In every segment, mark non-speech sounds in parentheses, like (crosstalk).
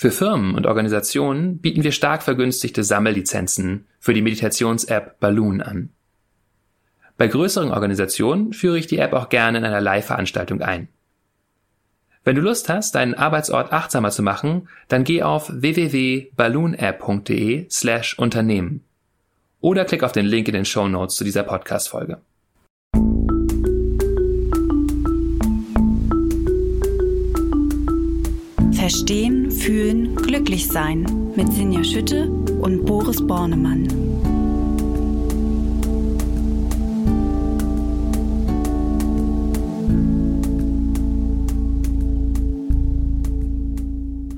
Für Firmen und Organisationen bieten wir stark vergünstigte Sammellizenzen für die Meditations-App Balloon an. Bei größeren Organisationen führe ich die App auch gerne in einer Live-Veranstaltung ein. Wenn du Lust hast, deinen Arbeitsort achtsamer zu machen, dann geh auf www.balloonapp.de slash Unternehmen oder klick auf den Link in den Show Notes zu dieser Podcast-Folge. Verstehen, Fühlen, Glücklich-Sein mit Sinja Schütte und Boris Bornemann.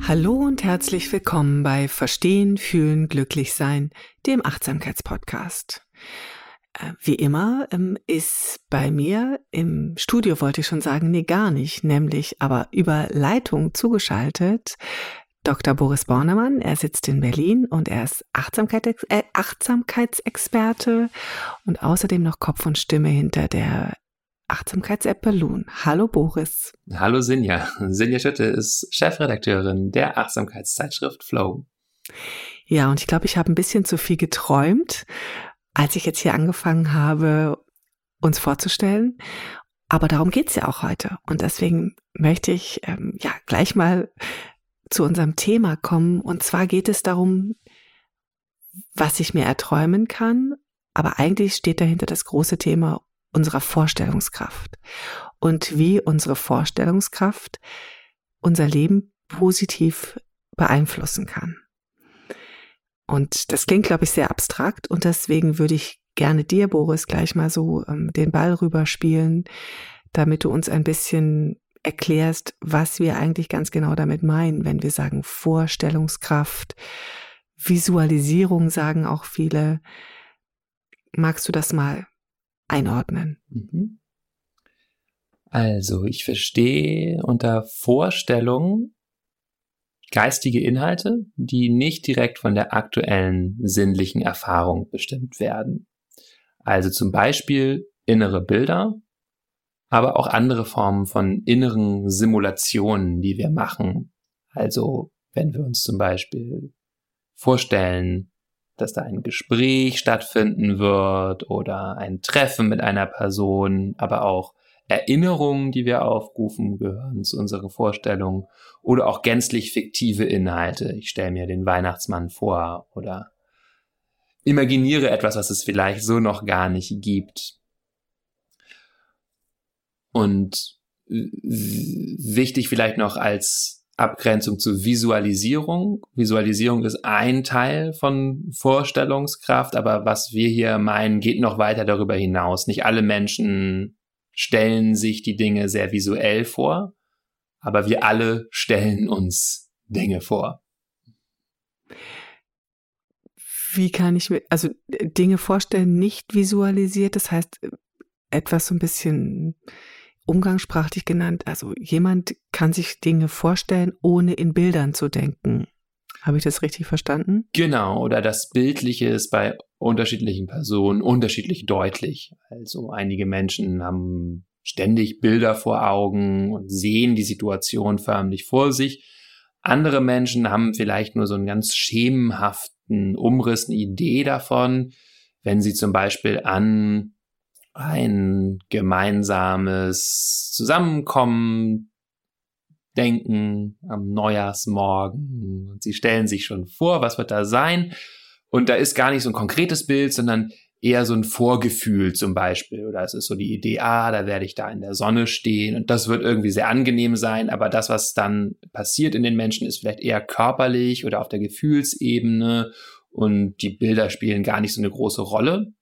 Hallo und herzlich willkommen bei Verstehen, Fühlen, Glücklich-Sein, dem Achtsamkeitspodcast. Äh, wie immer ähm, ist bei mir im Studio, wollte ich schon sagen, nee, gar nicht, nämlich aber über Leitung zugeschaltet Dr. Boris Bornemann. Er sitzt in Berlin und er ist Achtsamkeit, äh, Achtsamkeitsexperte und außerdem noch Kopf und Stimme hinter der Achtsamkeits-App Balloon. Hallo Boris. Hallo Sinja. Sinja Schütte ist Chefredakteurin der Achtsamkeitszeitschrift Flow. Ja, und ich glaube, ich habe ein bisschen zu viel geträumt als ich jetzt hier angefangen habe, uns vorzustellen. Aber darum geht's ja auch heute. Und deswegen möchte ich ähm, ja gleich mal zu unserem Thema kommen. Und zwar geht es darum, was ich mir erträumen kann. Aber eigentlich steht dahinter das große Thema unserer Vorstellungskraft und wie unsere Vorstellungskraft unser Leben positiv beeinflussen kann. Und das klingt, glaube ich, sehr abstrakt und deswegen würde ich gerne dir, Boris, gleich mal so ähm, den Ball rüberspielen, damit du uns ein bisschen erklärst, was wir eigentlich ganz genau damit meinen, wenn wir sagen Vorstellungskraft, Visualisierung sagen auch viele. Magst du das mal einordnen? Mhm. Also, ich verstehe unter Vorstellung geistige Inhalte, die nicht direkt von der aktuellen sinnlichen Erfahrung bestimmt werden. Also zum Beispiel innere Bilder, aber auch andere Formen von inneren Simulationen, die wir machen. Also wenn wir uns zum Beispiel vorstellen, dass da ein Gespräch stattfinden wird oder ein Treffen mit einer Person, aber auch Erinnerungen, die wir aufrufen, gehören zu unseren Vorstellungen oder auch gänzlich fiktive Inhalte. Ich stelle mir den Weihnachtsmann vor oder imaginiere etwas, was es vielleicht so noch gar nicht gibt. Und wichtig vielleicht noch als Abgrenzung zur Visualisierung. Visualisierung ist ein Teil von Vorstellungskraft, aber was wir hier meinen, geht noch weiter darüber hinaus. Nicht alle Menschen stellen sich die Dinge sehr visuell vor, aber wir alle stellen uns Dinge vor. Wie kann ich mir, also Dinge vorstellen, nicht visualisiert, das heißt etwas so ein bisschen umgangssprachlich genannt, also jemand kann sich Dinge vorstellen, ohne in Bildern zu denken. Habe ich das richtig verstanden? Genau, oder das Bildliche ist bei unterschiedlichen Personen unterschiedlich deutlich. Also einige Menschen haben ständig Bilder vor Augen und sehen die Situation förmlich vor sich. Andere Menschen haben vielleicht nur so einen ganz schemenhaften Umriss, eine Idee davon, wenn sie zum Beispiel an ein gemeinsames Zusammenkommen denken am Neujahrsmorgen. Und sie stellen sich schon vor, was wird da sein. Und da ist gar nicht so ein konkretes Bild, sondern eher so ein Vorgefühl zum Beispiel. Oder es ist so die Idee, ah, da werde ich da in der Sonne stehen und das wird irgendwie sehr angenehm sein. Aber das, was dann passiert in den Menschen, ist vielleicht eher körperlich oder auf der Gefühlsebene. Und die Bilder spielen gar nicht so eine große Rolle.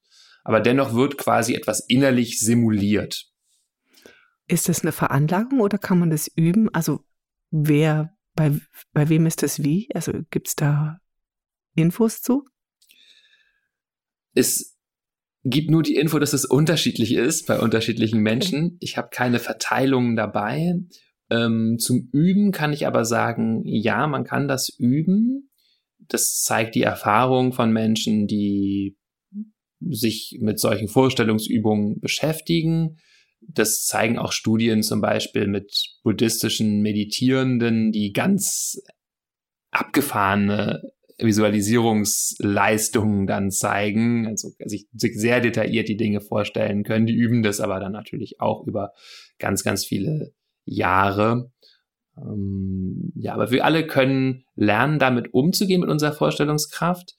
Aber dennoch wird quasi etwas innerlich simuliert. Ist das eine Veranlagung oder kann man das üben? Also wer, bei, bei wem ist das wie? Also gibt es da Infos zu? es gibt nur die Info, dass es unterschiedlich ist bei unterschiedlichen Menschen. Ich habe keine Verteilungen dabei. Ähm, zum Üben kann ich aber sagen, ja, man kann das üben. Das zeigt die Erfahrung von Menschen, die sich mit solchen Vorstellungsübungen beschäftigen. Das zeigen auch Studien zum Beispiel mit buddhistischen Meditierenden, die ganz abgefahrene Visualisierungsleistungen dann zeigen, also sich sehr detailliert die Dinge vorstellen können. Die üben das aber dann natürlich auch über ganz, ganz viele Jahre. Ähm, ja, aber wir alle können lernen, damit umzugehen mit unserer Vorstellungskraft.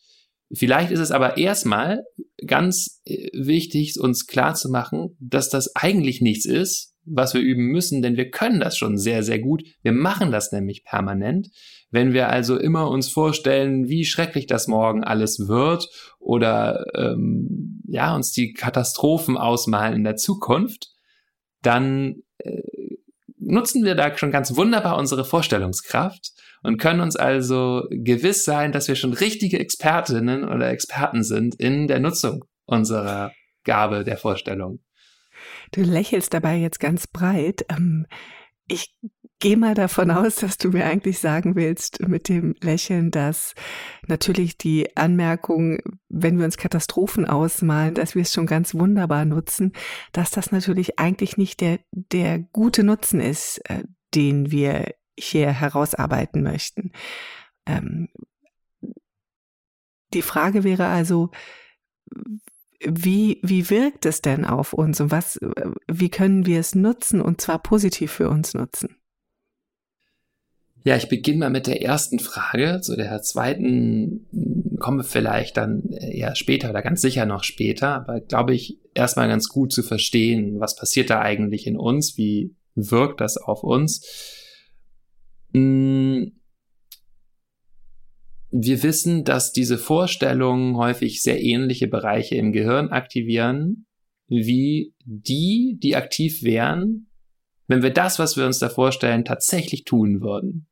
Vielleicht ist es aber erstmal ganz äh, wichtig, uns klar zu machen, dass das eigentlich nichts ist, was wir üben müssen, denn wir können das schon sehr, sehr gut. Wir machen das nämlich permanent. Wenn wir also immer uns vorstellen, wie schrecklich das morgen alles wird oder ähm, ja, uns die Katastrophen ausmalen in der Zukunft, dann äh, nutzen wir da schon ganz wunderbar unsere Vorstellungskraft und können uns also gewiss sein, dass wir schon richtige Expertinnen oder Experten sind in der Nutzung unserer Gabe der Vorstellung. Du lächelst dabei jetzt ganz breit. Ähm, ich gehe mal davon aus, dass du mir eigentlich sagen willst mit dem Lächeln, dass natürlich die Anmerkung, wenn wir uns Katastrophen ausmalen, dass wir es schon ganz wunderbar nutzen, dass das natürlich eigentlich nicht der, der gute Nutzen ist, äh, den wir hier herausarbeiten möchten. Ähm, die Frage wäre also, wie, wie wirkt es denn auf uns und was, wie können wir es nutzen und zwar positiv für uns nutzen? Ja, ich beginne mal mit der ersten Frage. Zu der zweiten kommen wir vielleicht dann eher später oder ganz sicher noch später. Aber glaube ich, erstmal ganz gut zu verstehen, was passiert da eigentlich in uns? Wie wirkt das auf uns? Hm, wir wissen, dass diese Vorstellungen häufig sehr ähnliche Bereiche im Gehirn aktivieren, wie die, die aktiv wären, wenn wir das, was wir uns da vorstellen, tatsächlich tun würden.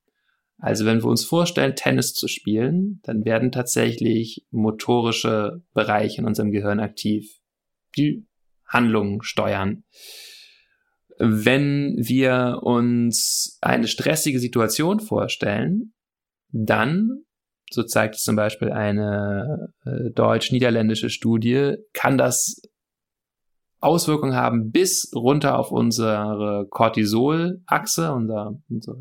Also wenn wir uns vorstellen, Tennis zu spielen, dann werden tatsächlich motorische Bereiche in unserem Gehirn aktiv, die Handlungen steuern. Wenn wir uns eine stressige Situation vorstellen, dann so zeigt es zum Beispiel eine äh, deutsch-niederländische Studie, kann das Auswirkungen haben bis runter auf unsere Cortisol-Achse, unser, unsere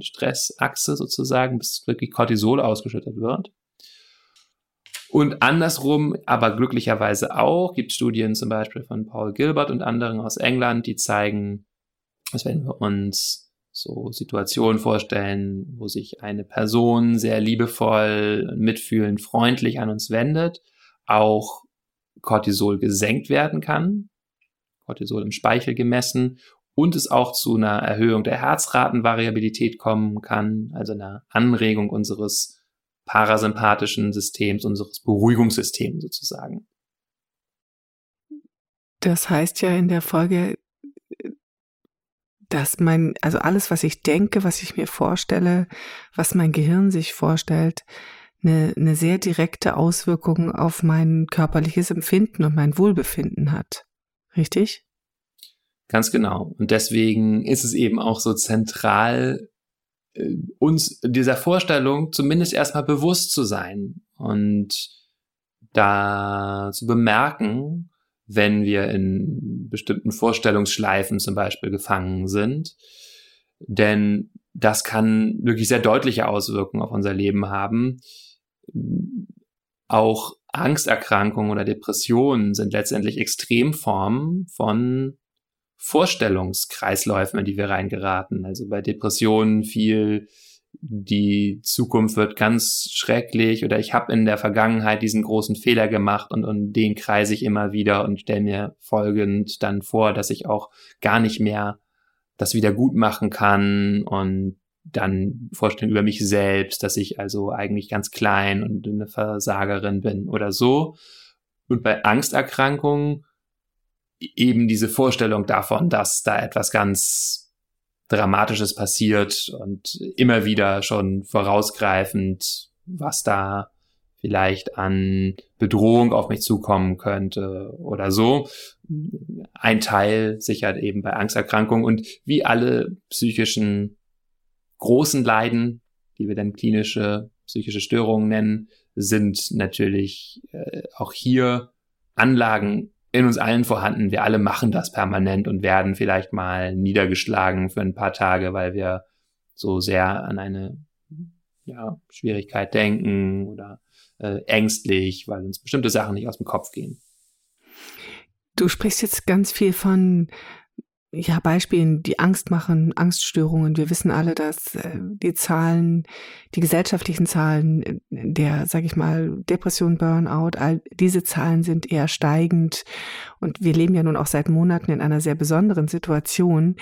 Stressachse sozusagen, bis wirklich Cortisol ausgeschüttet wird. Und andersrum, aber glücklicherweise auch, gibt Studien zum Beispiel von Paul Gilbert und anderen aus England, die zeigen, dass wenn wir uns so Situationen vorstellen, wo sich eine Person sehr liebevoll, mitfühlend, freundlich an uns wendet, auch Cortisol gesenkt werden kann, Cortisol im Speichel gemessen und es auch zu einer Erhöhung der Herzratenvariabilität kommen kann, also einer Anregung unseres parasympathischen Systems, unseres Beruhigungssystems sozusagen. Das heißt ja in der Folge, dass mein, also alles, was ich denke, was ich mir vorstelle, was mein Gehirn sich vorstellt, eine, eine sehr direkte Auswirkung auf mein körperliches Empfinden und mein Wohlbefinden hat. Richtig? Ganz genau. Und deswegen ist es eben auch so zentral, äh, uns dieser Vorstellung zumindest erstmal bewusst zu sein und da zu bemerken, wenn wir in bestimmten Vorstellungsschleifen zum Beispiel gefangen sind. Denn das kann wirklich sehr deutliche Auswirkungen auf unser Leben haben. Auch Angsterkrankungen oder Depressionen sind letztendlich Extremformen von Vorstellungskreisläufen, in die wir reingeraten. Also bei Depressionen viel die Zukunft wird ganz schrecklich oder ich habe in der Vergangenheit diesen großen Fehler gemacht und, und den kreise ich immer wieder und stelle mir folgend dann vor, dass ich auch gar nicht mehr das wieder gut machen kann und dann vorstellen über mich selbst, dass ich also eigentlich ganz klein und eine Versagerin bin oder so. Und bei Angsterkrankungen eben diese Vorstellung davon, dass da etwas ganz Dramatisches passiert und immer wieder schon vorausgreifend, was da vielleicht an Bedrohung auf mich zukommen könnte oder so. Ein Teil sichert eben bei Angsterkrankungen und wie alle psychischen großen Leiden, die wir dann klinische psychische Störungen nennen, sind natürlich äh, auch hier Anlagen in uns allen vorhanden. Wir alle machen das permanent und werden vielleicht mal niedergeschlagen für ein paar Tage, weil wir so sehr an eine ja, Schwierigkeit denken oder äh, ängstlich, weil uns bestimmte Sachen nicht aus dem Kopf gehen. Du sprichst jetzt ganz viel von ja, Beispielen, die Angst machen, Angststörungen. Wir wissen alle, dass äh, die Zahlen, die gesellschaftlichen Zahlen äh, der, sag ich mal, Depression, Burnout, all diese Zahlen sind eher steigend. Und wir leben ja nun auch seit Monaten in einer sehr besonderen Situation.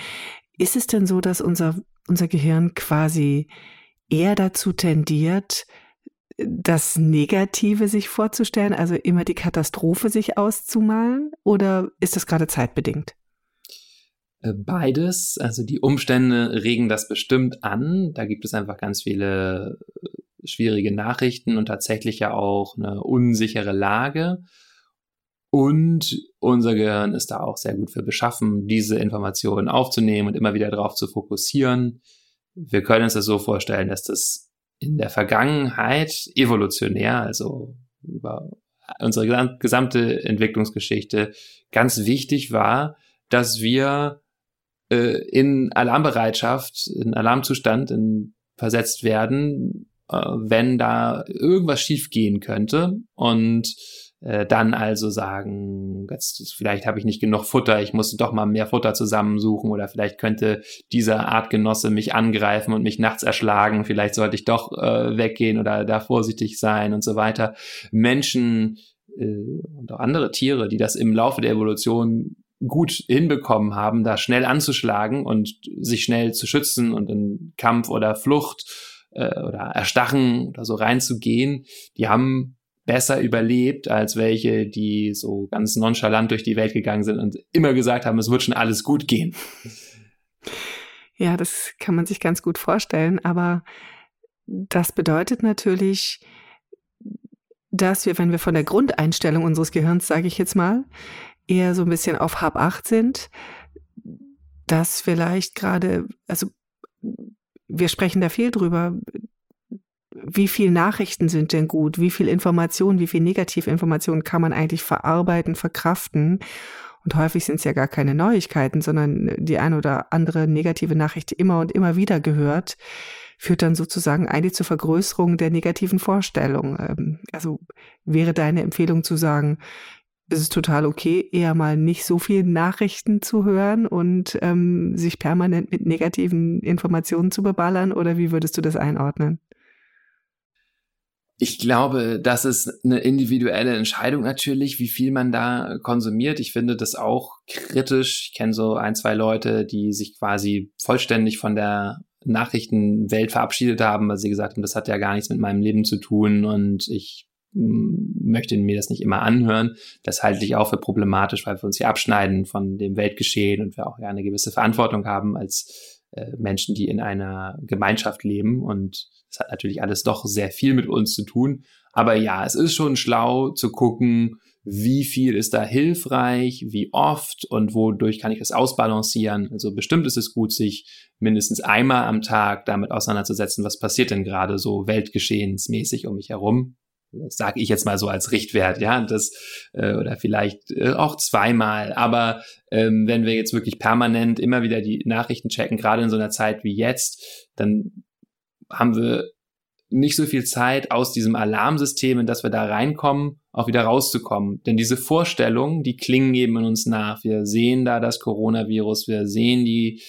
Ist es denn so, dass unser, unser Gehirn quasi eher dazu tendiert, das Negative sich vorzustellen, also immer die Katastrophe sich auszumalen, oder ist das gerade zeitbedingt? Äh, beides. Also die Umstände regen das bestimmt an. Da gibt es einfach ganz viele äh, schwierige Nachrichten und tatsächlich ja auch eine unsichere Lage. Und unser Gehirn ist da auch sehr gut für beschaffen, diese Informationen aufzunehmen und immer wieder darauf zu fokussieren. Wir können uns das so vorstellen, dass das in der Vergangenheit evolutionär, also über unsere gesamte Entwicklungsgeschichte, ganz wichtig war, dass wir äh, in Alarmbereitschaft, in Alarmzustand in, versetzt werden, äh, wenn da irgendwas schiefgehen könnte und äh, dann also sagen, jetzt, vielleicht habe ich nicht genug Futter, ich muss doch mal mehr Futter zusammensuchen oder vielleicht könnte dieser Artgenosse mich angreifen und mich nachts erschlagen, vielleicht sollte ich doch äh, weggehen oder da vorsichtig sein und so weiter. Menschen äh, und auch andere Tiere, die das im Laufe der Evolution gut hinbekommen haben, da schnell anzuschlagen und sich schnell zu schützen und in Kampf oder Flucht äh, oder Erstachen oder so reinzugehen, die haben besser überlebt als welche, die so ganz nonchalant durch die Welt gegangen sind und immer gesagt haben, es wird schon alles gut gehen. Ja, das kann man sich ganz gut vorstellen, aber das bedeutet natürlich, dass wir, wenn wir von der Grundeinstellung unseres Gehirns, sage ich jetzt mal, eher so ein bisschen auf Hab 8 sind, dass vielleicht gerade, also wir sprechen da viel drüber, wie viel Nachrichten sind denn gut, wie viel Informationen, wie viel Negativinformationen kann man eigentlich verarbeiten, verkraften. Und häufig sind es ja gar keine Neuigkeiten, sondern die eine oder andere negative Nachricht, immer und immer wieder gehört, führt dann sozusagen eigentlich zur Vergrößerung der negativen Vorstellung. Ähm, also wäre deine Empfehlung zu sagen, es ist total okay, eher mal nicht so viel Nachrichten zu hören und ähm, sich permanent mit negativen Informationen zu beballern? Oder wie würdest du das einordnen? Ich glaube, das ist eine individuelle Entscheidung natürlich, wie viel man da konsumiert. Ich finde das auch kritisch. Ich kenne so ein, zwei Leute, die sich quasi vollständig von der Nachrichtenwelt verabschiedet haben, weil sie gesagt haben, das hat ja gar nichts mit meinem Leben zu tun und ich möchte mir das nicht immer anhören. Das halte ich auch für problematisch, weil wir uns hier abschneiden von dem Weltgeschehen und wir auch ja eine gewisse Verantwortung haben als äh, Menschen, die in einer Gemeinschaft leben. Und das hat natürlich alles doch sehr viel mit uns zu tun. Aber ja, es ist schon schlau zu gucken, wie viel ist da hilfreich, wie oft und wodurch kann ich das ausbalancieren. Also bestimmt ist es gut, sich mindestens einmal am Tag damit auseinanderzusetzen, was passiert denn gerade so weltgeschehensmäßig um mich herum sage ich jetzt mal so als Richtwert, ja, das äh, oder vielleicht äh, auch zweimal. Aber ähm, wenn wir jetzt wirklich permanent immer wieder die Nachrichten checken, gerade in so einer Zeit wie jetzt, dann haben wir nicht so viel Zeit aus diesem Alarmsystem, in das wir da reinkommen, auch wieder rauszukommen. Denn diese Vorstellungen, die klingen eben in uns nach. Wir sehen da das Coronavirus, wir sehen die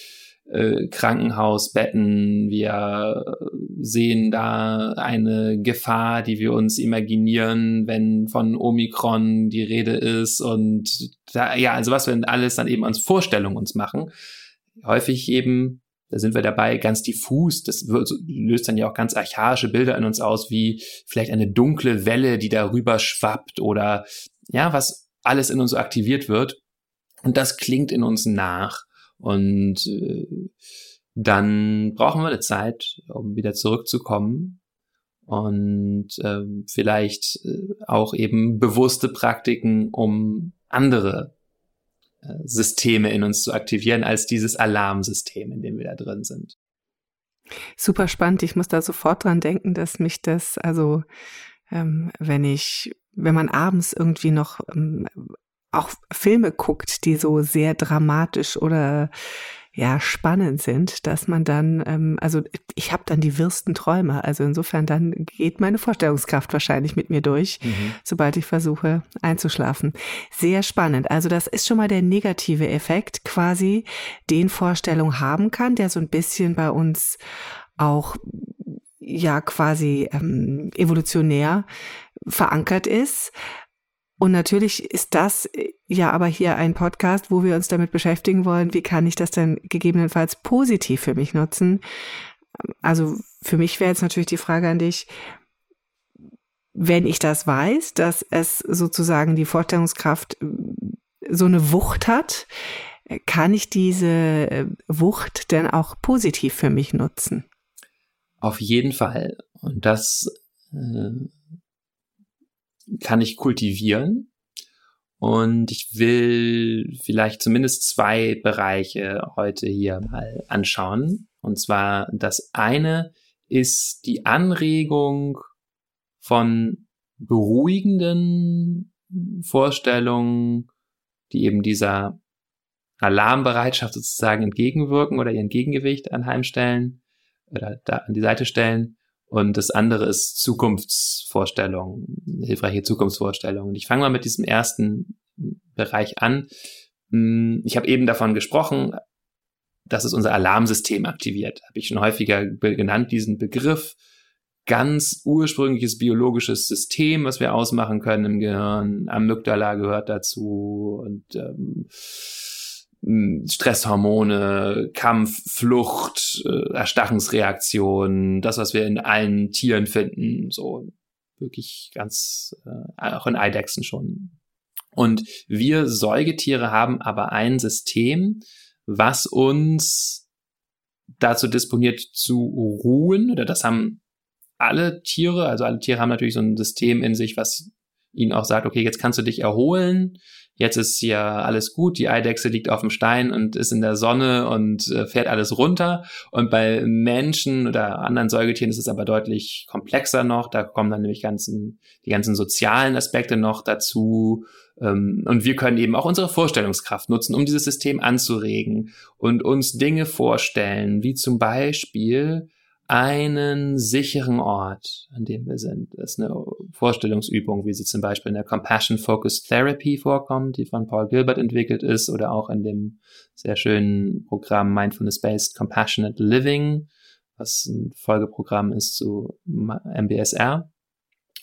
äh, Krankenhausbetten, wir sehen da eine Gefahr, die wir uns imaginieren, wenn von Omikron die Rede ist und da, ja, also was wir alles dann eben als Vorstellung uns machen. Häufig eben, da sind wir dabei, ganz diffus, das löst dann ja auch ganz archaische Bilder in uns aus, wie vielleicht eine dunkle Welle, die darüber schwappt oder ja, was alles in uns aktiviert wird. Und das klingt in uns nach. Und äh, dann brauchen wir eine Zeit, um wieder zurückzukommen und ähm, vielleicht äh, auch eben bewusste Praktiken, um andere äh, Systeme in uns zu aktivieren als dieses Alarmsystem, in dem wir da drin sind. Super spannend. Ich muss da sofort dran denken, dass mich das, also ähm, wenn ich, wenn man abends irgendwie noch ähm, auch Filme guckt, die so sehr dramatisch oder ja spannend sind, dass man dann, ähm, also ich habe dann die wirsten Träume. Also insofern dann geht meine Vorstellungskraft wahrscheinlich mit mir durch, mhm. sobald ich versuche einzuschlafen. Sehr spannend. Also das ist schon mal der negative Effekt, quasi den Vorstellung haben kann, der so ein bisschen bei uns auch ja quasi ähm, evolutionär verankert ist. Und natürlich ist das äh, ja aber hier ein Podcast, wo wir uns damit beschäftigen wollen, wie kann ich das denn gegebenenfalls positiv für mich nutzen. Also für mich wäre jetzt natürlich die Frage an dich, wenn ich das weiß, dass es sozusagen die Vorstellungskraft äh, so eine Wucht hat, kann ich diese äh, Wucht denn auch positiv für mich nutzen? Auf jeden Fall. Und das äh, kann ich kultivieren. Und ich will vielleicht zumindest zwei Bereiche heute hier mal anschauen. Und zwar das eine ist die Anregung von beruhigenden Vorstellungen, die eben dieser Alarmbereitschaft sozusagen entgegenwirken oder ihr Entgegengewicht anheimstellen oder da an die Seite stellen. Und das andere ist Zukunftsvorstellung, hilfreiche Zukunftsvorstellung. Und ich fange mal mit diesem ersten Bereich an. Hm, ich habe eben davon gesprochen, dass es unser Alarmsystem aktiviert. Habe ich schon häufiger genannt, diesen Begriff. Ganz ursprüngliches biologisches System, was wir ausmachen können im Gehirn. Amygdala gehört dazu und ähm, Stresshormone, Kampf, Flucht, äh, Erstachungsreaktionen, das, was wir in allen Tieren finden, so wirklich ganz, äh, auch in Eidechsen schon. Und wir Säugetiere haben aber ein System, was uns dazu disponiert zu ruhen, oder das haben alle Tiere, also alle Tiere haben natürlich so ein System in sich, was ihnen auch sagt, okay, jetzt kannst du dich erholen, jetzt ist ja alles gut, die Eidechse liegt auf dem Stein und ist in der Sonne und äh, fährt alles runter. Und bei Menschen oder anderen Säugetieren ist es aber deutlich komplexer noch. Da kommen dann nämlich ganzen, die ganzen sozialen Aspekte noch dazu. Ähm, und wir können eben auch unsere Vorstellungskraft nutzen, um dieses System anzuregen und uns Dinge vorstellen, wie zum Beispiel, einen sicheren Ort, an dem wir sind. Das ist eine Vorstellungsübung, wie sie zum Beispiel in der Compassion Focused Therapy vorkommt, die von Paul Gilbert entwickelt ist, oder auch in dem sehr schönen Programm Mindfulness Based Compassionate Living, was ein Folgeprogramm ist zu MBSR.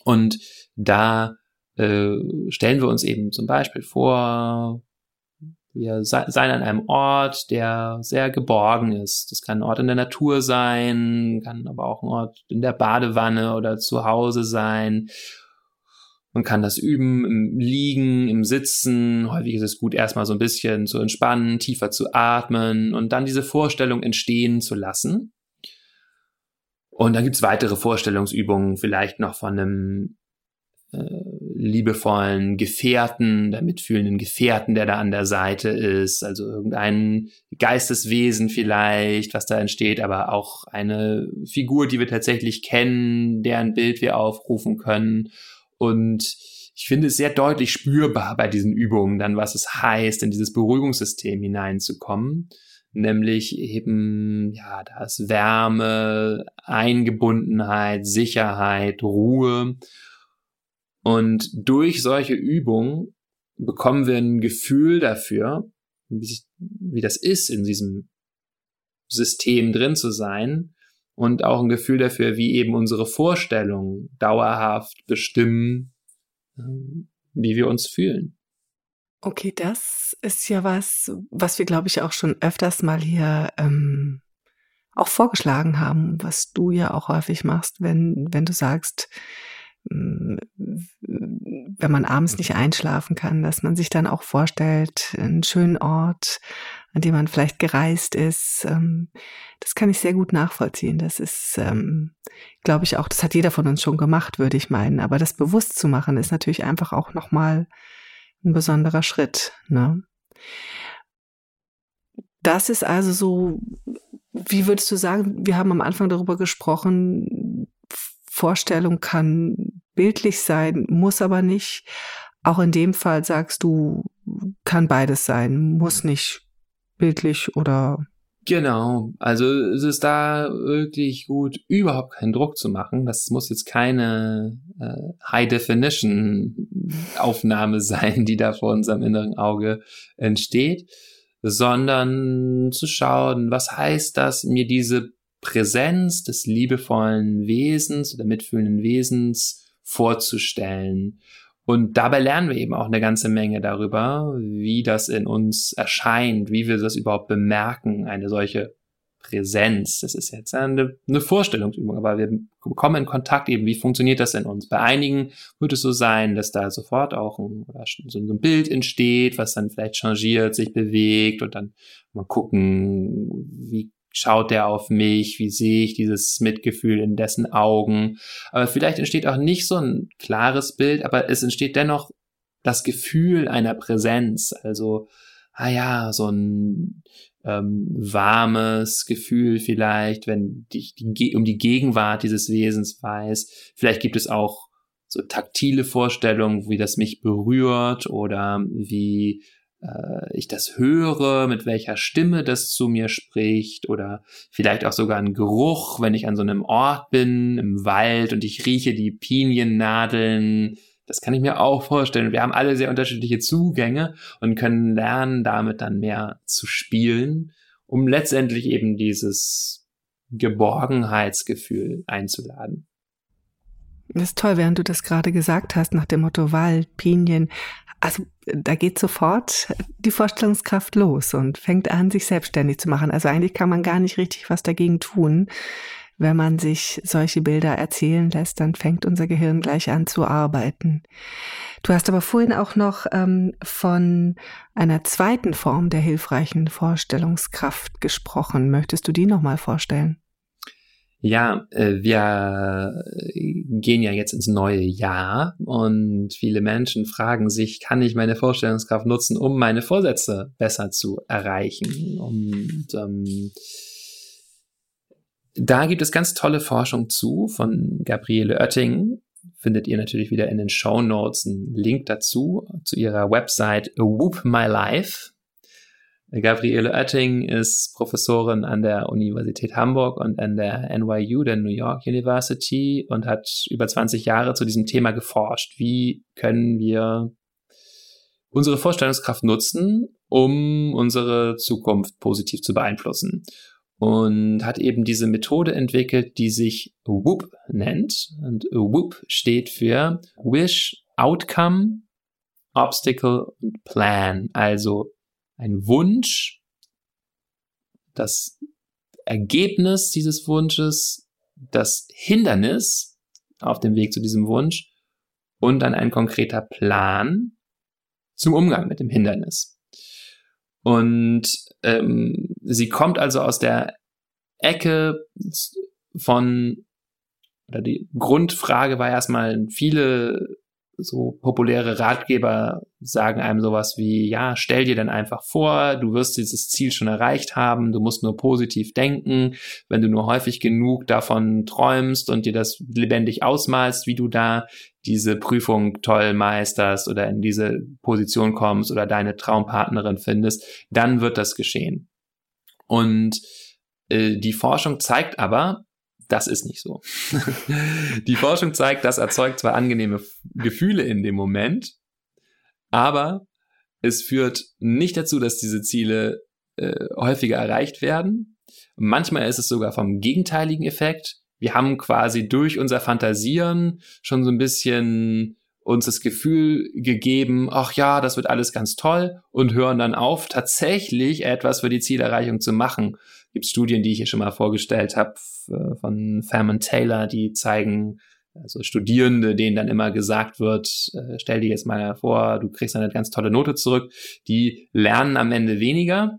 Und da äh, stellen wir uns eben zum Beispiel vor, wir seien an einem Ort, der sehr geborgen ist. Das kann ein Ort in der Natur sein, kann aber auch ein Ort in der Badewanne oder zu Hause sein. Man kann das üben im Liegen, im Sitzen. Häufig ist es gut, erstmal so ein bisschen zu entspannen, tiefer zu atmen und dann diese Vorstellung entstehen zu lassen. Und dann gibt's weitere Vorstellungsübungen, vielleicht noch von einem liebevollen Gefährten, der mitfühlenden Gefährten, der da an der Seite ist, also irgendein Geisteswesen vielleicht, was da entsteht, aber auch eine Figur, die wir tatsächlich kennen, deren Bild wir aufrufen können. Und ich finde es sehr deutlich spürbar bei diesen Übungen dann, was es heißt, in dieses Beruhigungssystem hineinzukommen. Nämlich eben, ja, da ist Wärme, Eingebundenheit, Sicherheit, Ruhe. Und durch solche Übungen bekommen wir ein Gefühl dafür, wie, wie das ist, in diesem System drin zu sein und auch ein Gefühl dafür, wie eben unsere Vorstellungen dauerhaft bestimmen, ähm, wie wir uns fühlen. Okay, das ist ja was, was wir, glaube ich, auch schon öfters mal hier ähm, auch vorgeschlagen haben, was du ja auch häufig machst, wenn, wenn du sagst, wenn man abends nicht einschlafen kann, dass man sich dann auch vorstellt, einen schönen Ort, an dem man vielleicht gereist ist. Ähm, das kann ich sehr gut nachvollziehen. Das ist, ähm, glaube ich, auch, das hat jeder von uns schon gemacht, würde ich meinen. Aber das bewusst zu machen, ist natürlich einfach auch nochmal ein besonderer Schritt. Ne? Das ist also so, wie würdest du sagen, wir haben am Anfang darüber gesprochen, Vorstellung kann bildlich sein, muss aber nicht. Auch in dem Fall sagst du, kann beides sein, muss nicht bildlich oder Genau, also es ist da wirklich gut, überhaupt keinen Druck zu machen. Das muss jetzt keine äh, High-Definition-Aufnahme (laughs) sein, die da vor unserem inneren Auge entsteht, sondern zu schauen, was heißt das, mir diese Präsenz des liebevollen Wesens oder mitfühlenden Wesens vorzustellen. Und dabei lernen wir eben auch eine ganze Menge darüber, wie das in uns erscheint, wie wir das überhaupt bemerken, eine solche Präsenz. Das ist jetzt eine, eine Vorstellungsübung, aber wir kommen in Kontakt eben, wie funktioniert das in uns. Bei einigen wird es so sein, dass da sofort auch ein, so ein Bild entsteht, was dann vielleicht changiert, sich bewegt und dann mal gucken, wie schaut der auf mich, wie sehe ich dieses Mitgefühl in dessen Augen. Aber vielleicht entsteht auch nicht so ein klares Bild, aber es entsteht dennoch das Gefühl einer Präsenz. Also, ah ja, so ein ähm, warmes Gefühl vielleicht, wenn ich um die Gegenwart dieses Wesens weiß. Vielleicht gibt es auch so taktile Vorstellungen, wie das mich berührt oder wie äh, ich das höre, mit welcher Stimme das zu mir spricht oder vielleicht auch sogar ein Geruch, wenn ich an so einem Ort bin, im Wald und ich rieche die Piniennadeln. Das kann ich mir auch vorstellen. Wir haben alle sehr unterschiedliche Zugänge und können lernen, damit dann mehr zu spielen, um letztendlich eben dieses Geborgenheitsgefühl einzuladen. Das ist toll, während du das gerade gesagt hast, nach dem Motto Wald, Pinien, also da geht sofort die Vorstellungskraft los und fängt an, sich selbstständig zu machen. Also eigentlich kann man gar nicht richtig was dagegen tun. Wenn man sich solche Bilder erzählen lässt, dann fängt unser Gehirn gleich an zu arbeiten. Du hast aber vorhin auch noch ähm, von einer zweiten Form der hilfreichen Vorstellungskraft gesprochen. Möchtest du die nochmal vorstellen? Ja, äh, wir gehen ja jetzt ins neue Jahr und viele Menschen fragen sich, kann ich meine Vorstellungskraft nutzen, um meine Vorsätze besser zu erreichen? Und ähm, da gibt es ganz tolle Forschung zu von Gabriele Oetting. Findet ihr natürlich wieder in den Show Notes einen Link dazu, zu ihrer Website Whoop My Life. Gabriele Oetting ist Professorin an der Universität Hamburg und an der NYU, der New York University, und hat über 20 Jahre zu diesem Thema geforscht. Wie können wir unsere Vorstellungskraft nutzen, um unsere Zukunft positiv zu beeinflussen? Und hat eben diese Methode entwickelt, die sich WOOP nennt. Und WOOP steht für Wish, Outcome, Obstacle und Plan. Also ein Wunsch, das Ergebnis dieses Wunsches, das Hindernis auf dem Weg zu diesem Wunsch und dann ein konkreter Plan zum Umgang mit dem Hindernis. Und ähm, sie kommt also aus der Ecke von, oder die Grundfrage war erstmal, viele so populäre Ratgeber sagen einem sowas wie, ja, stell dir dann einfach vor, du wirst dieses Ziel schon erreicht haben, du musst nur positiv denken, wenn du nur häufig genug davon träumst und dir das lebendig ausmalst, wie du da diese Prüfung toll meisterst oder in diese Position kommst oder deine Traumpartnerin findest, dann wird das geschehen. Und äh, die Forschung zeigt aber, das ist nicht so. (laughs) die Forschung zeigt, das erzeugt zwar angenehme Gefühle in dem Moment, aber es führt nicht dazu, dass diese Ziele äh, häufiger erreicht werden. Manchmal ist es sogar vom gegenteiligen Effekt. Wir haben quasi durch unser Fantasieren schon so ein bisschen uns das Gefühl gegeben, ach ja, das wird alles ganz toll und hören dann auf, tatsächlich etwas für die Zielerreichung zu machen gibt Studien, die ich hier schon mal vorgestellt habe, von Fairman Taylor, die zeigen, also Studierende, denen dann immer gesagt wird, äh, stell dir jetzt mal vor, du kriegst eine ganz tolle Note zurück, die lernen am Ende weniger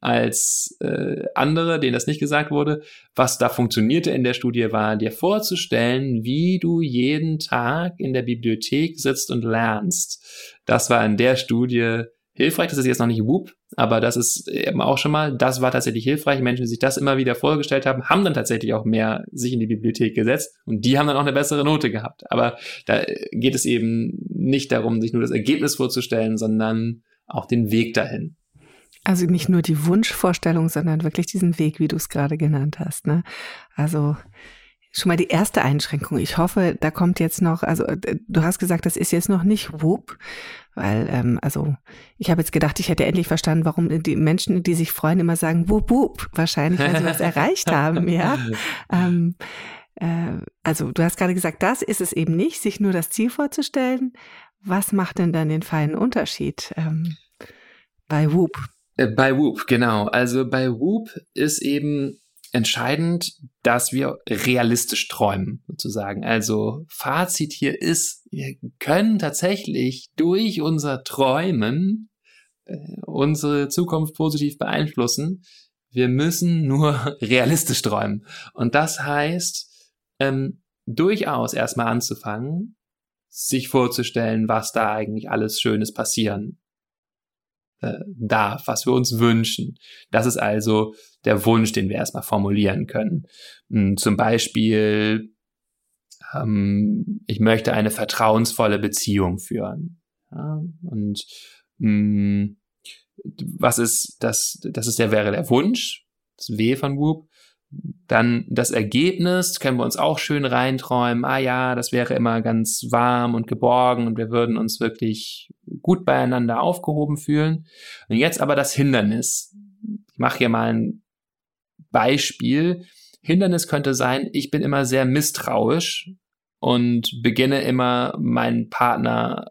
als äh, andere, denen das nicht gesagt wurde. Was da funktionierte in der Studie war, dir vorzustellen, wie du jeden Tag in der Bibliothek sitzt und lernst. Das war in der Studie hilfreich. Das ist jetzt noch nicht Whoop, aber das ist eben auch schon mal, das war tatsächlich hilfreich. Menschen, die sich das immer wieder vorgestellt haben, haben dann tatsächlich auch mehr sich in die Bibliothek gesetzt und die haben dann auch eine bessere Note gehabt. Aber da geht es eben nicht darum, sich nur das Ergebnis vorzustellen, sondern auch den Weg dahin. Also nicht nur die Wunschvorstellung, sondern wirklich diesen Weg, wie du es gerade genannt hast. Ne? Also schon mal die erste Einschränkung. Ich hoffe, da kommt jetzt noch, also äh, du hast gesagt, das ist jetzt noch nicht Whoop, weil, ähm, also ich habe jetzt gedacht, ich hätte endlich verstanden, warum die Menschen, die sich freuen, immer sagen Whoop Whoop, wahrscheinlich, weil sie was (laughs) erreicht haben, ja. Ähm, äh, also du hast gerade gesagt, das ist es eben nicht, sich nur das Ziel vorzustellen. Was macht denn dann den feinen Unterschied ähm, bei Whoop? Äh, bei Whoop, genau. Also bei Whoop ist eben entscheidend, dass wir realistisch träumen, sozusagen. Also Fazit hier ist, wir können tatsächlich durch unser Träumen äh, unsere Zukunft positiv beeinflussen. Wir müssen nur (laughs) realistisch träumen. Und das heißt, ähm, durchaus erstmal anzufangen, sich vorzustellen, was da eigentlich alles Schönes passieren äh, darf, was wir uns wünschen. Das ist also der Wunsch, den wir erstmal formulieren können. Hm, zum Beispiel, ähm, ich möchte eine vertrauensvolle Beziehung führen. Ja, und mh, hm, was ist das? Das ist der wäre der Wunsch, das W von Whoop. Dann das Ergebnis können wir uns auch schön reinträumen. Ah ja, das wäre immer ganz warm und geborgen und wir würden uns wirklich gut beieinander aufgehoben fühlen. Und jetzt aber das Hindernis. Ich mache hier mal ein Beispiel. Hindernis könnte sein, ich bin immer sehr misstrauisch und beginne immer meinen Partner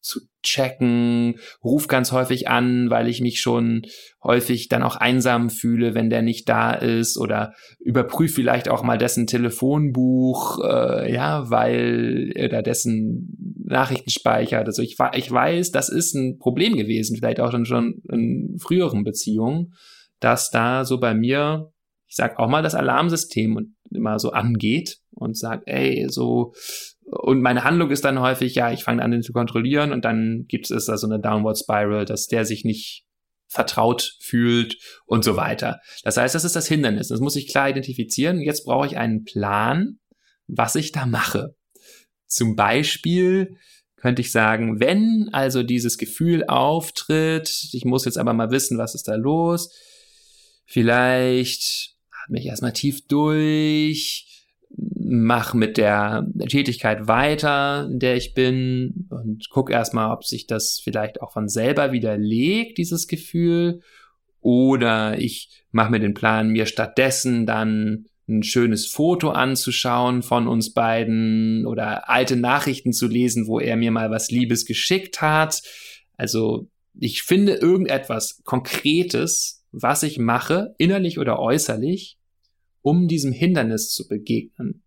zu checken, ruf ganz häufig an, weil ich mich schon häufig dann auch einsam fühle, wenn der nicht da ist. Oder überprüfe vielleicht auch mal dessen Telefonbuch, äh, ja, weil oder dessen Nachrichtenspeicher Also ich, ich weiß, das ist ein Problem gewesen, vielleicht auch schon, schon in früheren Beziehungen, dass da so bei mir, ich sag auch mal das Alarmsystem immer so angeht und sagt, ey, so und meine Handlung ist dann häufig, ja, ich fange an, den zu kontrollieren und dann gibt es da so eine Downward Spiral, dass der sich nicht vertraut fühlt und so weiter. Das heißt, das ist das Hindernis. Das muss ich klar identifizieren. Jetzt brauche ich einen Plan, was ich da mache. Zum Beispiel könnte ich sagen, wenn also dieses Gefühl auftritt, ich muss jetzt aber mal wissen, was ist da los, vielleicht atme ich erstmal tief durch, mach mit der Tätigkeit weiter, in der ich bin und guck erstmal, ob sich das vielleicht auch von selber widerlegt, dieses Gefühl. Oder ich mache mir den Plan, mir stattdessen dann ein schönes Foto anzuschauen von uns beiden oder alte Nachrichten zu lesen, wo er mir mal was Liebes geschickt hat. Also ich finde irgendetwas Konkretes, was ich mache, innerlich oder äußerlich, um diesem Hindernis zu begegnen.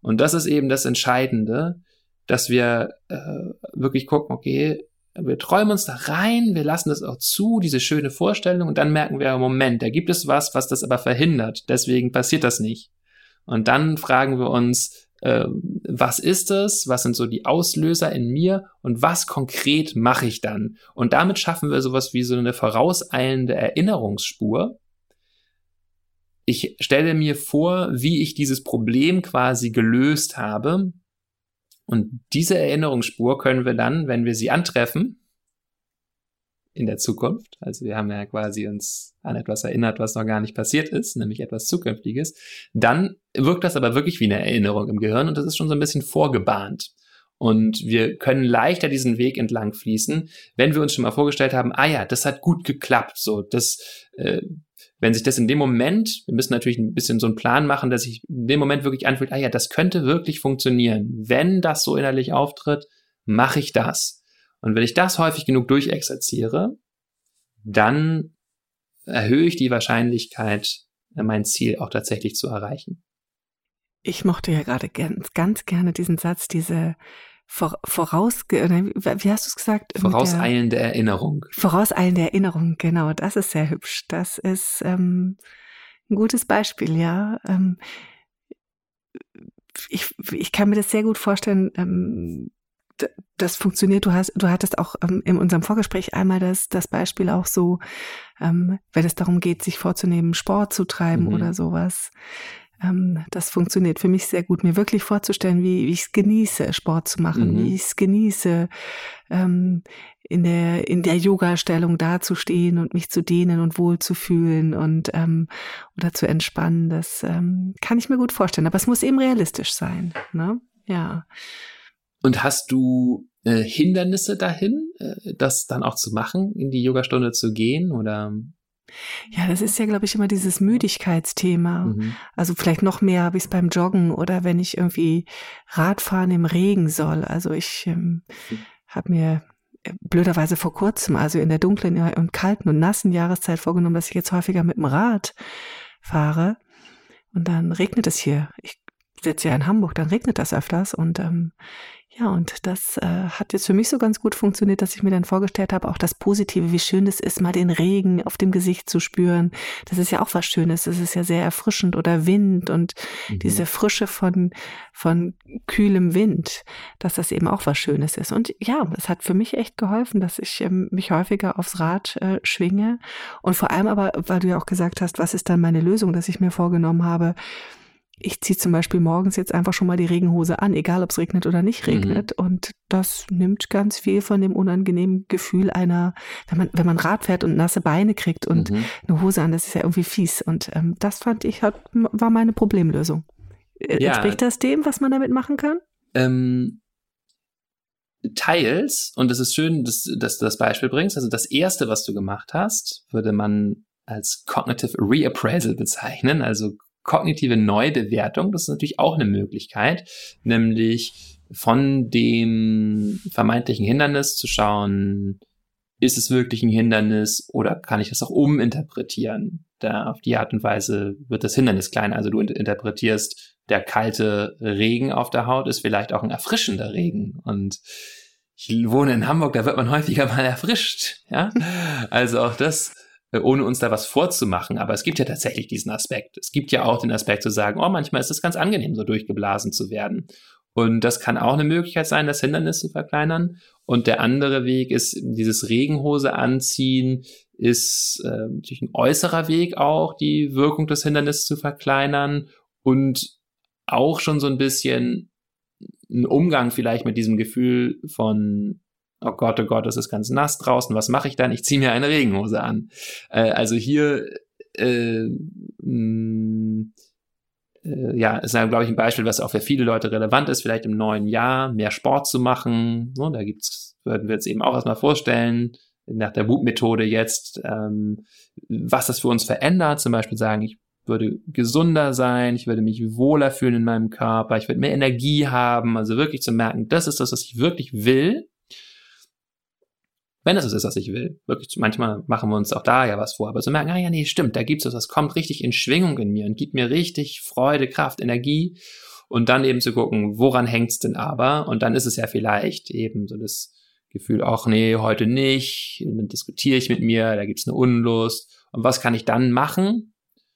Und das ist eben das Entscheidende, dass wir äh, wirklich gucken, okay, wir träumen uns da rein, wir lassen das auch zu, diese schöne Vorstellung, und dann merken wir, Moment, da gibt es was, was das aber verhindert. Deswegen passiert das nicht. Und dann fragen wir uns, äh, was ist es? Was sind so die Auslöser in mir? Und was konkret mache ich dann? Und damit schaffen wir sowas wie so eine vorauseilende Erinnerungsspur, ich stelle mir vor, wie ich dieses Problem quasi gelöst habe. Und diese Erinnerungsspur können wir dann, wenn wir sie antreffen, in der Zukunft, also wir haben ja quasi uns an etwas erinnert, was noch gar nicht passiert ist, nämlich etwas Zukünftiges, dann wirkt das aber wirklich wie eine Erinnerung im Gehirn und das ist schon so ein bisschen vorgebahnt. Und wir können leichter diesen Weg entlang fließen, wenn wir uns schon mal vorgestellt haben, ah ja, das hat gut geklappt, so, das, äh, wenn sich das in dem Moment, wir müssen natürlich ein bisschen so einen Plan machen, dass sich in dem Moment wirklich anfühlt, ah ja, das könnte wirklich funktionieren. Wenn das so innerlich auftritt, mache ich das. Und wenn ich das häufig genug durchexerziere, dann erhöhe ich die Wahrscheinlichkeit, mein Ziel auch tatsächlich zu erreichen. Ich mochte ja gerade ganz, ganz gerne diesen Satz, diese voraus, wie hast du es gesagt? Vorauseilende Erinnerung. Vorauseilende Erinnerung, genau. Das ist sehr hübsch. Das ist ähm, ein gutes Beispiel, ja. Ähm, ich, ich kann mir das sehr gut vorstellen, ähm, das funktioniert. Du hast, du hattest auch ähm, in unserem Vorgespräch einmal das, das Beispiel auch so, ähm, wenn es darum geht, sich vorzunehmen, Sport zu treiben mhm. oder sowas. Ähm, das funktioniert für mich sehr gut, mir wirklich vorzustellen, wie, wie ich es genieße, Sport zu machen, mhm. wie ich es genieße, ähm, in der, in der Yoga-Stellung dazustehen und mich zu dehnen und wohl zu fühlen und ähm, oder zu entspannen. Das ähm, kann ich mir gut vorstellen. Aber es muss eben realistisch sein. Ne? Ja. Und hast du äh, Hindernisse dahin, äh, das dann auch zu machen, in die Yogastunde zu gehen oder? Ja, das ist ja, glaube ich, immer dieses Müdigkeitsthema. Mhm. Also vielleicht noch mehr habe ich es beim Joggen oder wenn ich irgendwie Radfahren im Regen soll. Also ich ähm, habe mir äh, blöderweise vor kurzem, also in der dunklen und kalten und nassen Jahreszeit vorgenommen, dass ich jetzt häufiger mit dem Rad fahre. Und dann regnet es hier. Ich sitze ja in Hamburg, dann regnet das öfters. Und ähm, ja, und das äh, hat jetzt für mich so ganz gut funktioniert, dass ich mir dann vorgestellt habe, auch das Positive, wie schön es ist, mal den Regen auf dem Gesicht zu spüren. Das ist ja auch was Schönes. Das ist ja sehr erfrischend oder Wind und mhm. diese Frische von, von kühlem Wind, dass das eben auch was Schönes ist. Und ja, das hat für mich echt geholfen, dass ich ähm, mich häufiger aufs Rad äh, schwinge. Und vor allem aber, weil du ja auch gesagt hast, was ist dann meine Lösung, dass ich mir vorgenommen habe, ich ziehe zum Beispiel morgens jetzt einfach schon mal die Regenhose an, egal ob es regnet oder nicht mhm. regnet. Mhm. Und das nimmt ganz viel von dem unangenehmen Gefühl einer, wenn man, wenn man Rad fährt und nasse Beine kriegt und mhm. eine Hose an, das ist ja irgendwie fies. Und ähm, das fand ich, hat, war meine Problemlösung. Äh, ja. Entspricht das dem, was man damit machen kann? Ähm, teils, und es ist schön, dass, dass du das Beispiel bringst. Also das erste, was du gemacht hast, würde man als Cognitive Reappraisal bezeichnen, also kognitive Neubewertung, das ist natürlich auch eine Möglichkeit, nämlich von dem vermeintlichen Hindernis zu schauen, ist es wirklich ein Hindernis oder kann ich das auch uminterpretieren? Da auf die Art und Weise wird das Hindernis kleiner. Also du interpretierst, der kalte Regen auf der Haut ist vielleicht auch ein erfrischender Regen. Und ich wohne in Hamburg, da wird man häufiger (laughs) mal erfrischt. Ja, also auch das ohne uns da was vorzumachen. Aber es gibt ja tatsächlich diesen Aspekt. Es gibt ja auch den Aspekt zu sagen, oh, manchmal ist es ganz angenehm, so durchgeblasen zu werden. Und das kann auch eine Möglichkeit sein, das Hindernis zu verkleinern. Und der andere Weg ist, dieses Regenhose anziehen, ist äh, natürlich ein äußerer Weg auch, die Wirkung des Hindernisses zu verkleinern und auch schon so ein bisschen ein Umgang vielleicht mit diesem Gefühl von oh Gott, oh Gott, es ist ganz nass draußen, was mache ich dann? Ich ziehe mir eine Regenhose an. Äh, also hier äh, mh, mm, äh, ja, ist glaube ich, ein Beispiel, was auch für viele Leute relevant ist, vielleicht im neuen Jahr mehr Sport zu machen. So, da gibt's, würden wir jetzt eben auch erstmal vorstellen, nach der Boot-Methode jetzt, ähm, was das für uns verändert. Zum Beispiel sagen, ich würde gesunder sein, ich würde mich wohler fühlen in meinem Körper, ich würde mehr Energie haben, also wirklich zu merken, das ist das, was ich wirklich will wenn es ist, was ich will. Wirklich, manchmal machen wir uns auch da ja was vor, aber so merken, ah ja, nee, stimmt, da gibt's was, das kommt richtig in Schwingung in mir und gibt mir richtig Freude, Kraft, Energie. Und dann eben zu gucken, woran hängt's denn aber? Und dann ist es ja vielleicht eben so das Gefühl, ach nee, heute nicht, dann diskutiere ich mit mir, da gibt's eine Unlust. Und was kann ich dann machen?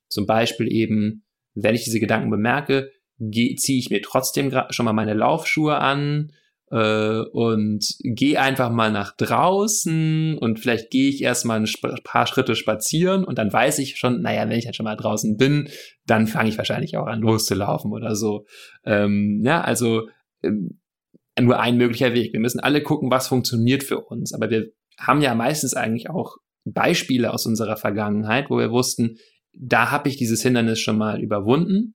Zum Beispiel eben, wenn ich diese Gedanken bemerke, ziehe ich mir trotzdem schon mal meine Laufschuhe an, äh, und gehe einfach mal nach draußen und vielleicht gehe ich erstmal ein paar Schritte spazieren und dann weiß ich schon, naja, wenn ich halt schon mal draußen bin, dann fange ich wahrscheinlich auch an loszulaufen oder so. Ähm, ja, also ähm, nur ein möglicher Weg. Wir müssen alle gucken, was funktioniert für uns. Aber wir haben ja meistens eigentlich auch Beispiele aus unserer Vergangenheit, wo wir wussten, da habe ich dieses Hindernis schon mal überwunden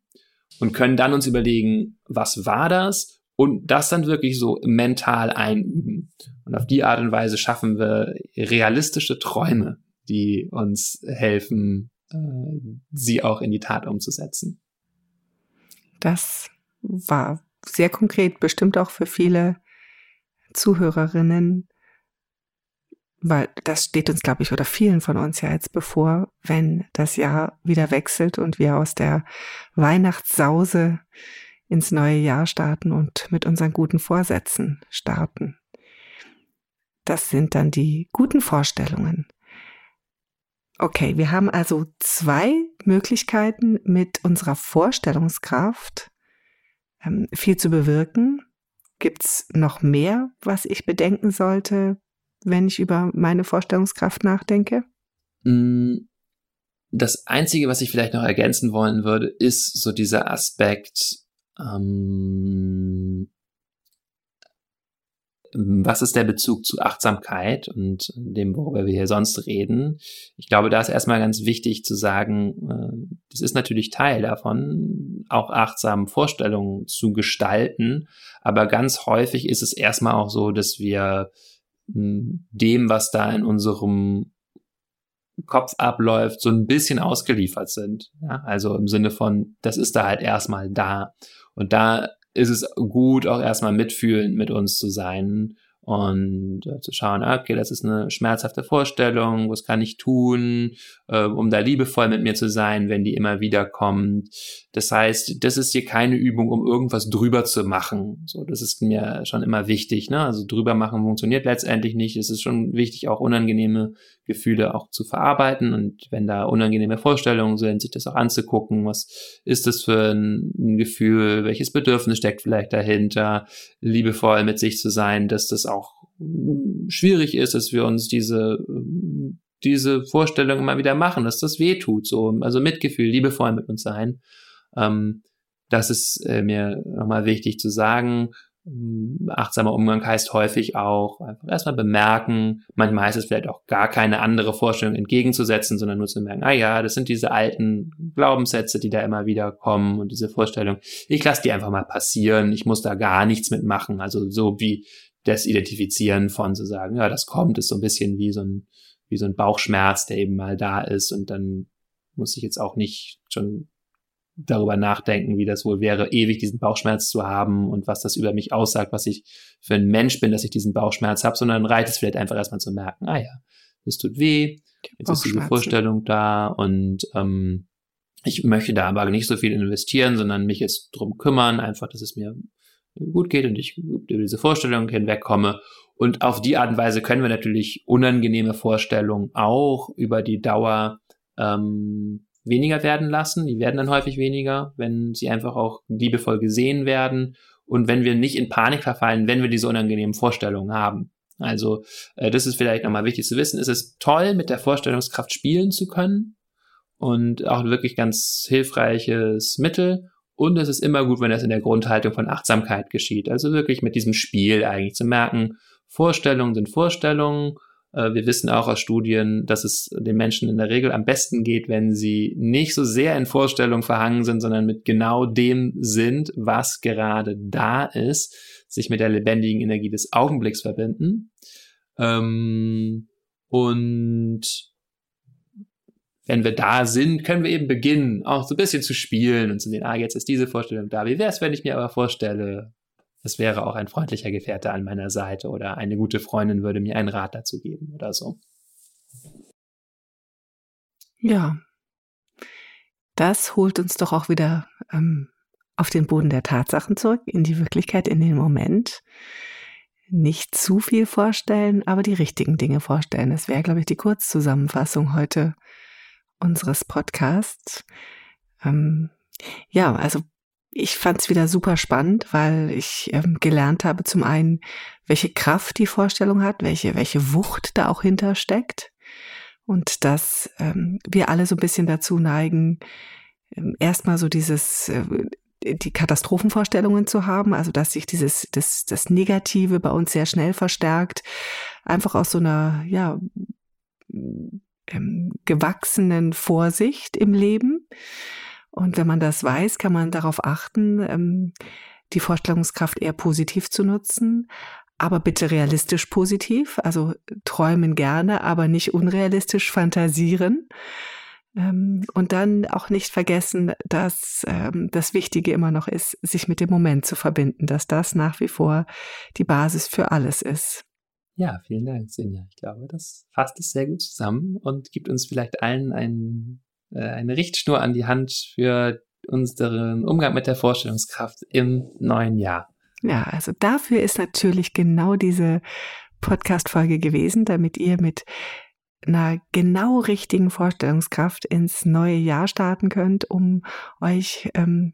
und können dann uns überlegen, was war das und das dann wirklich so mental einüben. Und auf die Art und Weise schaffen wir realistische Träume, die uns helfen, äh, sie auch in die Tat umzusetzen. Das war sehr konkret, bestimmt auch für viele Zuhörerinnen, weil das steht uns, glaube ich, oder vielen von uns ja jetzt bevor, wenn das Jahr wieder wechselt und wir aus der Weihnachtssause ins neue Jahr starten und mit unseren guten Vorsätzen starten. Das sind dann die guten Vorstellungen. Okay, wir haben also zwei Möglichkeiten mit unserer Vorstellungskraft ähm, viel zu bewirken. Gibt es noch mehr, was ich bedenken sollte, wenn ich über meine Vorstellungskraft nachdenke? Mm, das Einzige, was ich vielleicht noch ergänzen wollen würde, ist so dieser Aspekt, ähm, was ist der Bezug zu Achtsamkeit und dem, worüber wir hier sonst reden? Ich glaube, da ist erstmal ganz wichtig zu sagen, äh, das ist natürlich Teil davon, auch achtsam Vorstellungen zu gestalten. Aber ganz häufig ist es erstmal auch so, dass wir hm, dem, was da in unserem Kopf abläuft, so ein bisschen ausgeliefert sind. Ja? Also im Sinne von, das ist da halt erstmal da. Und da ist es gut, auch erstmal mitfühlend mit uns zu sein und äh, zu schauen, ah, okay, das ist eine schmerzhafte Vorstellung, was kann ich tun, äh, um da liebevoll mit mir zu sein, wenn die immer wieder kommt. Das heißt, das ist hier keine Übung, um irgendwas drüber zu machen. So, das ist mir schon immer wichtig. Ne? Also drüber machen funktioniert letztendlich nicht. Es ist schon wichtig, auch unangenehme Gefühle auch zu verarbeiten und wenn da unangenehme Vorstellungen sind, sich das auch anzugucken. Was ist das für ein, ein Gefühl? Welches Bedürfnis steckt vielleicht dahinter? Liebevoll mit sich zu sein, dass das auch schwierig ist, dass wir uns diese diese Vorstellung immer wieder machen, dass das weh tut, so also Mitgefühl, liebevoll mit uns sein. Ähm, das ist äh, mir nochmal wichtig zu sagen. Achtsamer Umgang heißt häufig auch einfach erstmal bemerken. Manchmal heißt es vielleicht auch gar keine andere Vorstellung entgegenzusetzen, sondern nur zu merken, ah ja, das sind diese alten Glaubenssätze, die da immer wieder kommen und diese Vorstellung. Ich lasse die einfach mal passieren. Ich muss da gar nichts mitmachen. Also so wie das Identifizieren von zu sagen, ja, das kommt, ist so ein bisschen wie so ein, wie so ein Bauchschmerz, der eben mal da ist und dann muss ich jetzt auch nicht schon darüber nachdenken, wie das wohl wäre, ewig diesen Bauchschmerz zu haben und was das über mich aussagt, was ich für ein Mensch bin, dass ich diesen Bauchschmerz habe, sondern reicht es vielleicht einfach erstmal zu merken, ah ja, das tut weh, jetzt ist diese Vorstellung da und ähm, ich möchte da aber nicht so viel investieren, sondern mich jetzt drum kümmern, einfach, dass es mir gut geht und ich über diese Vorstellung hinwegkomme. Und auf die Art und Weise können wir natürlich unangenehme Vorstellungen auch über die Dauer ähm, weniger werden lassen. Die werden dann häufig weniger, wenn sie einfach auch liebevoll gesehen werden und wenn wir nicht in Panik verfallen, wenn wir diese unangenehmen Vorstellungen haben. Also äh, das ist vielleicht nochmal wichtig zu wissen. Es ist toll, mit der Vorstellungskraft spielen zu können und auch wirklich ganz hilfreiches Mittel. Und es ist immer gut, wenn das in der Grundhaltung von Achtsamkeit geschieht. Also wirklich mit diesem Spiel eigentlich zu merken, Vorstellungen sind Vorstellungen äh, wir wissen auch aus Studien, dass es den Menschen in der Regel am besten geht, wenn sie nicht so sehr in Vorstellungen verhangen sind, sondern mit genau dem sind, was gerade da ist, sich mit der lebendigen Energie des Augenblicks verbinden. Ähm, und wenn wir da sind, können wir eben beginnen, auch so ein bisschen zu spielen und zu sehen, ah, jetzt ist diese Vorstellung da. Wie wäre es, wenn ich mir aber vorstelle, es wäre auch ein freundlicher Gefährte an meiner Seite oder eine gute Freundin würde mir einen Rat dazu geben oder so. Ja, das holt uns doch auch wieder ähm, auf den Boden der Tatsachen zurück, in die Wirklichkeit, in den Moment. Nicht zu viel vorstellen, aber die richtigen Dinge vorstellen. Das wäre, glaube ich, die Kurzzusammenfassung heute unseres Podcasts. Ähm, ja, also ich fand es wieder super spannend, weil ich ähm, gelernt habe, zum einen, welche Kraft die Vorstellung hat, welche, welche Wucht da auch hintersteckt. Und dass ähm, wir alle so ein bisschen dazu neigen, ähm, erstmal so dieses, äh, die Katastrophenvorstellungen zu haben, also dass sich dieses, das, das Negative bei uns sehr schnell verstärkt, einfach aus so einer, ja, ähm, gewachsenen Vorsicht im Leben. Und wenn man das weiß, kann man darauf achten, ähm, die Vorstellungskraft eher positiv zu nutzen, aber bitte realistisch positiv, also träumen gerne, aber nicht unrealistisch fantasieren. Ähm, und dann auch nicht vergessen, dass ähm, das Wichtige immer noch ist, sich mit dem Moment zu verbinden, dass das nach wie vor die Basis für alles ist. Ja, vielen Dank, Sinja. Ich glaube, das fasst es sehr gut zusammen und gibt uns vielleicht allen einen äh, eine Richtschnur an die Hand für unseren Umgang mit der Vorstellungskraft im neuen Jahr. Ja, also dafür ist natürlich genau diese Podcast-Folge gewesen, damit ihr mit einer genau richtigen Vorstellungskraft ins neue Jahr starten könnt, um euch ähm,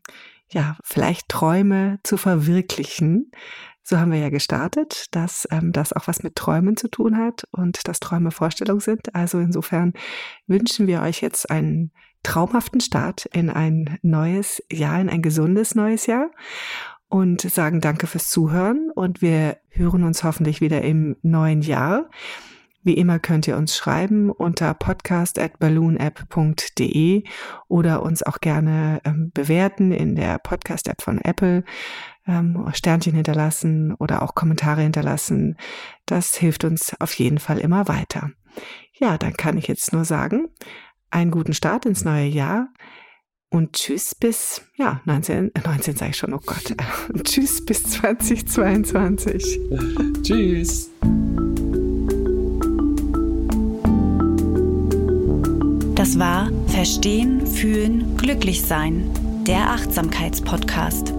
ja vielleicht Träume zu verwirklichen. So haben wir ja gestartet, dass ähm, das auch was mit Träumen zu tun hat und dass Träume Vorstellung sind. Also insofern wünschen wir euch jetzt einen traumhaften Start in ein neues Jahr, in ein gesundes neues Jahr und sagen danke fürs Zuhören und wir hören uns hoffentlich wieder im neuen Jahr. Wie immer könnt ihr uns schreiben unter podcast.balloonapp.de oder uns auch gerne ähm, bewerten in der Podcast-App von Apple, ähm, Sternchen hinterlassen oder auch Kommentare hinterlassen. Das hilft uns auf jeden Fall immer weiter. Ja, dann kann ich jetzt nur sagen, einen guten Start ins neue Jahr. Und tschüss bis, ja, 19, 19 sage ich schon, oh Gott. (laughs) tschüss bis 2022. (laughs) tschüss. Das war Verstehen, Fühlen, Glücklich Sein, der Achtsamkeitspodcast.